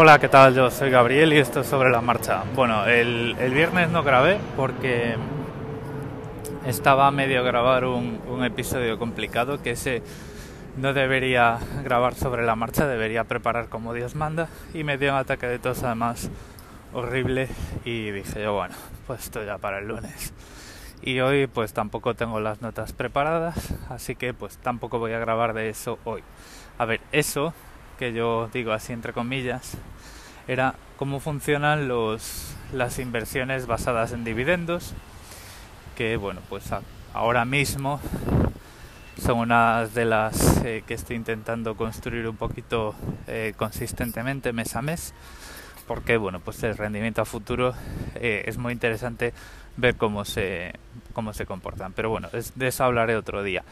Hola, ¿qué tal? Yo soy Gabriel y esto es sobre la marcha. Bueno, el, el viernes no grabé porque estaba medio grabar un, un episodio complicado que ese no debería grabar sobre la marcha, debería preparar como Dios manda y me dio un ataque de tos además horrible y dije yo bueno, pues esto ya para el lunes. Y hoy pues tampoco tengo las notas preparadas, así que pues tampoco voy a grabar de eso hoy. A ver, eso que yo digo así entre comillas era cómo funcionan los las inversiones basadas en dividendos que bueno, pues a, ahora mismo son unas de las eh, que estoy intentando construir un poquito eh, consistentemente mes a mes porque bueno pues el rendimiento a futuro eh, es muy interesante ver cómo se cómo se comportan. Pero bueno es, de eso hablaré otro día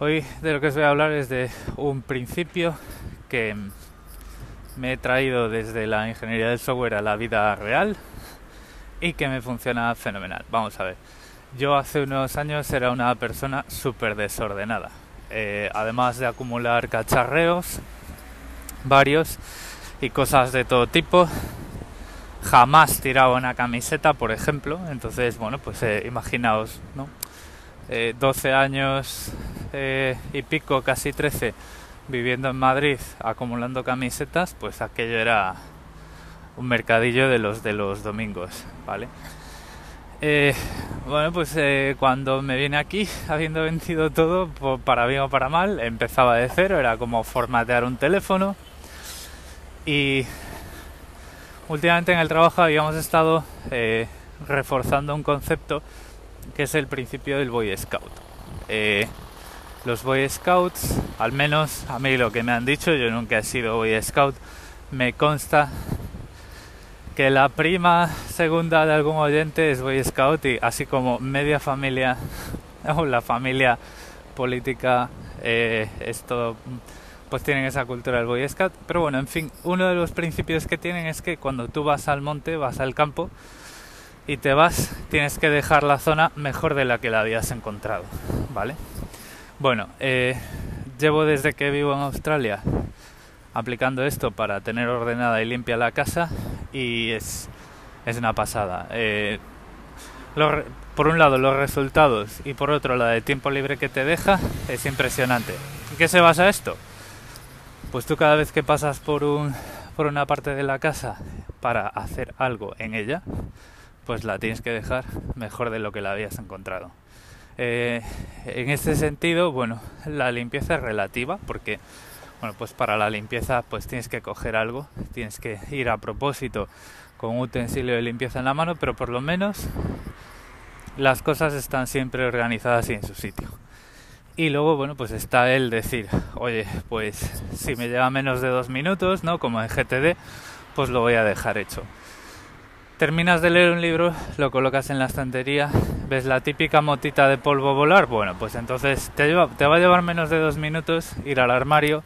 hoy de lo que os voy a hablar es de un principio que me he traído desde la ingeniería del software a la vida real y que me funciona fenomenal vamos a ver yo hace unos años era una persona súper desordenada. Eh, además de acumular cacharreos, varios y cosas de todo tipo, jamás tiraba una camiseta, por ejemplo. Entonces, bueno, pues eh, imaginaos, ¿no? Eh, 12 años y pico, casi 13, viviendo en Madrid, acumulando camisetas, pues aquello era un mercadillo de los de los domingos, ¿vale? Eh, bueno, pues eh, cuando me vine aquí, habiendo vencido todo, para bien o para mal, empezaba de cero, era como formatear un teléfono. Y últimamente en el trabajo habíamos estado eh, reforzando un concepto que es el principio del Boy Scout. Los Boy Scouts, al menos a mí lo que me han dicho, yo nunca he sido Boy Scout, me consta que la prima segunda de algún oyente es Boy Scout y así como media familia o la familia política eh, esto pues tienen esa cultura del Boy Scout. Pero bueno en fin uno de los principios que tienen es que cuando tú vas al monte vas al campo y te vas tienes que dejar la zona mejor de la que la habías encontrado vale bueno eh, llevo desde que vivo en Australia aplicando esto para tener ordenada y limpia la casa y es, es una pasada. Eh, por un lado los resultados y por otro la de tiempo libre que te deja es impresionante. ¿En qué se basa esto? Pues tú cada vez que pasas por, un, por una parte de la casa para hacer algo en ella, pues la tienes que dejar mejor de lo que la habías encontrado. Eh, en este sentido, bueno, la limpieza es relativa porque bueno, pues para la limpieza pues tienes que coger algo, tienes que ir a propósito con un utensilio de limpieza en la mano, pero por lo menos las cosas están siempre organizadas y en su sitio. Y luego, bueno, pues está el decir, oye, pues si me lleva menos de dos minutos, ¿no? Como en GTD, pues lo voy a dejar hecho. Terminas de leer un libro, lo colocas en la estantería, ves la típica motita de polvo volar, bueno, pues entonces te, lleva, te va a llevar menos de dos minutos ir al armario,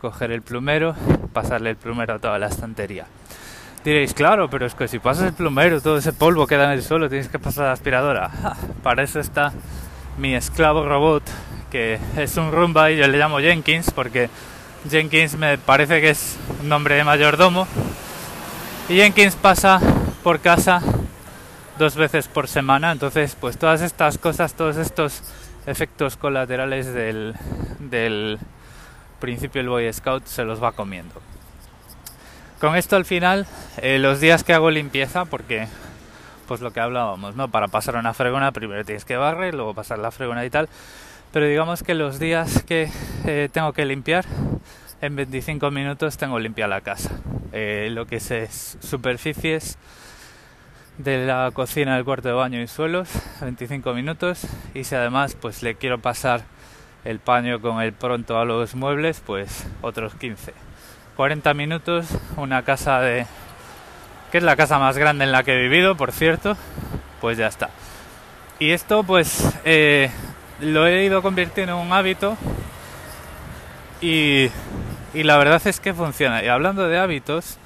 coger el plumero, pasarle el plumero a toda la estantería. Diréis, claro, pero es que si pasas el plumero, todo ese polvo queda en el suelo, tienes que pasar la aspiradora. para eso está mi esclavo robot, que es un Roomba y yo le llamo Jenkins, porque Jenkins me parece que es un nombre de mayordomo. Y Jenkins pasa por casa dos veces por semana, entonces pues todas estas cosas, todos estos efectos colaterales del, del principio el Boy Scout se los va comiendo. Con esto al final, eh, los días que hago limpieza, porque pues lo que hablábamos, ¿no? Para pasar una fregona primero tienes que barrer, luego pasar la fregona y tal. Pero digamos que los días que eh, tengo que limpiar, en 25 minutos tengo limpia la casa. Eh, lo que es superficies de la cocina, del cuarto de baño y suelos, 25 minutos. Y si además pues le quiero pasar el paño con el pronto a los muebles, pues otros 15. 40 minutos, una casa de... que es la casa más grande en la que he vivido, por cierto, pues ya está. Y esto pues eh, lo he ido convirtiendo en un hábito y, y la verdad es que funciona. Y hablando de hábitos,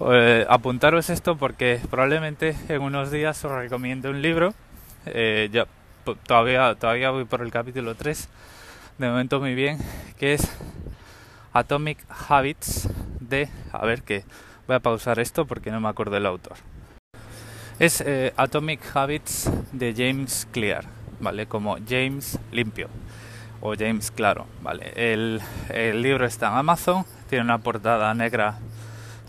eh, apuntaros esto porque probablemente en unos días os recomiendo un libro. Eh, ya, todavía, todavía voy por el capítulo 3 de momento muy bien, que es Atomic Habits de, a ver que Voy a pausar esto porque no me acuerdo del autor. Es eh, Atomic Habits de James Clear, ¿vale? Como James Limpio o James Claro, ¿vale? El, el libro está en Amazon, tiene una portada negra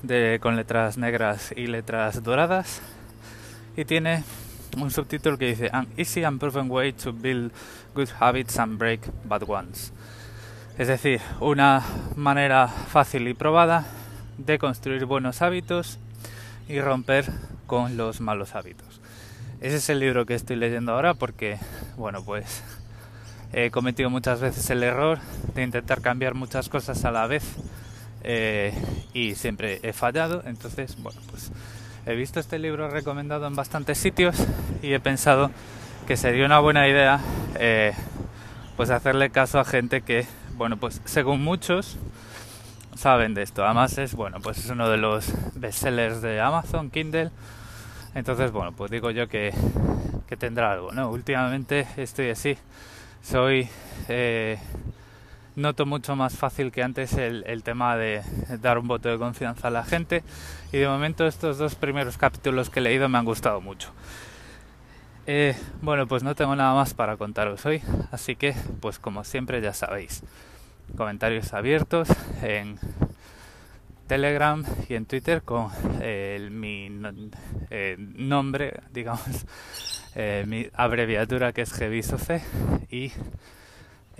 de, con letras negras y letras doradas y tiene un subtítulo que dice An easy and proven way to build good habits and break bad ones. Es decir, una manera fácil y probada de construir buenos hábitos y romper con los malos hábitos. Ese es el libro que estoy leyendo ahora porque, bueno, pues he cometido muchas veces el error de intentar cambiar muchas cosas a la vez eh, y siempre he fallado. Entonces, bueno, pues he visto este libro recomendado en bastantes sitios y he pensado que sería una buena idea eh, pues hacerle caso a gente que, bueno, pues según muchos saben de esto. Además es, bueno, pues es uno de los bestsellers de Amazon, Kindle. Entonces, bueno, pues digo yo que, que tendrá algo, ¿no? Últimamente estoy así. Soy... Eh, noto mucho más fácil que antes el, tema de dar un voto de confianza a la gente y de momento estos dos primeros capítulos que he leído me han gustado mucho. Eh, bueno, pues no tengo nada más para contaros hoy, así que pues como siempre ya sabéis, comentarios abiertos en Telegram y en Twitter con mi eh, nombre, digamos, eh, mi abreviatura que es GBISOC y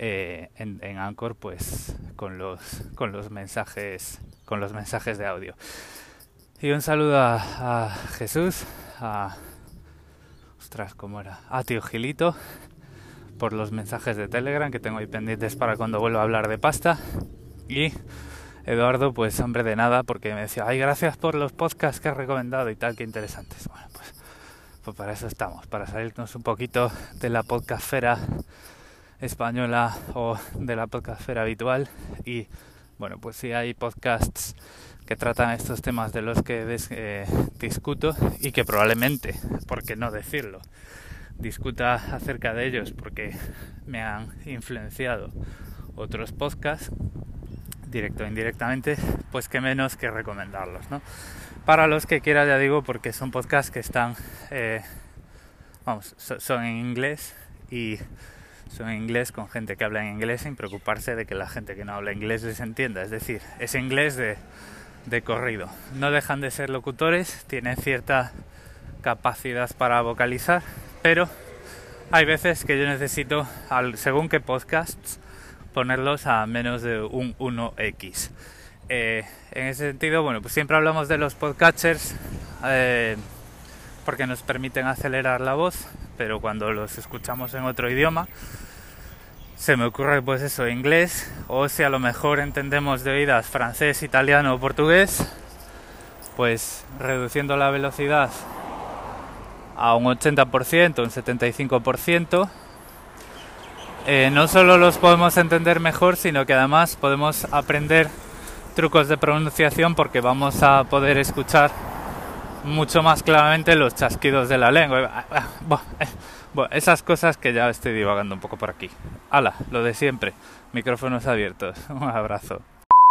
eh, en, en, Anchor pues con los con los mensajes con los mensajes de audio. Y un saludo a, Jesús a ostras cómo era a tío Gilito por los mensajes de Telegram que tengo ahí pendientes para cuando vuelva a hablar de pasta. Y Eduardo pues hombre de nada porque me decía ay gracias por los podcasts que has recomendado y tal que interesantes bueno pues pues para eso estamos para salirnos un poquito de la podcastfera española o de la podcastfera habitual y bueno pues si hay podcasts que tratan estos temas de los que eh, discuto y que probablemente, por qué no decirlo, discuta acerca de ellos porque me han influenciado otros podcasts, directo o indirectamente, pues que menos que recomendarlos, ¿no? Para los que quiera, ya digo, porque son podcasts que están, eh, vamos, son en inglés y en inglés con gente que habla en inglés sin preocuparse de que la gente que no habla inglés les entienda. Es decir, es inglés de, de corrido. No dejan de ser locutores, tienen cierta capacidad para vocalizar, pero hay veces que yo necesito, al, según qué podcasts, ponerlos a menos de un 1x. Eh, en ese sentido, bueno, pues siempre hablamos de los podcatchers eh, porque nos permiten acelerar la voz, pero cuando los escuchamos en otro idioma, se me ocurre pues eso, inglés, o si a lo mejor entendemos de oídas francés, italiano o portugués, pues reduciendo la velocidad a un 80%, un 75%, eh, no solo los podemos entender mejor, sino que además podemos aprender trucos de pronunciación porque vamos a poder escuchar mucho más claramente los chasquidos de la lengua. Bueno, esas cosas que ya estoy divagando un poco por aquí. Hala, lo de siempre. Micrófonos abiertos. Un abrazo.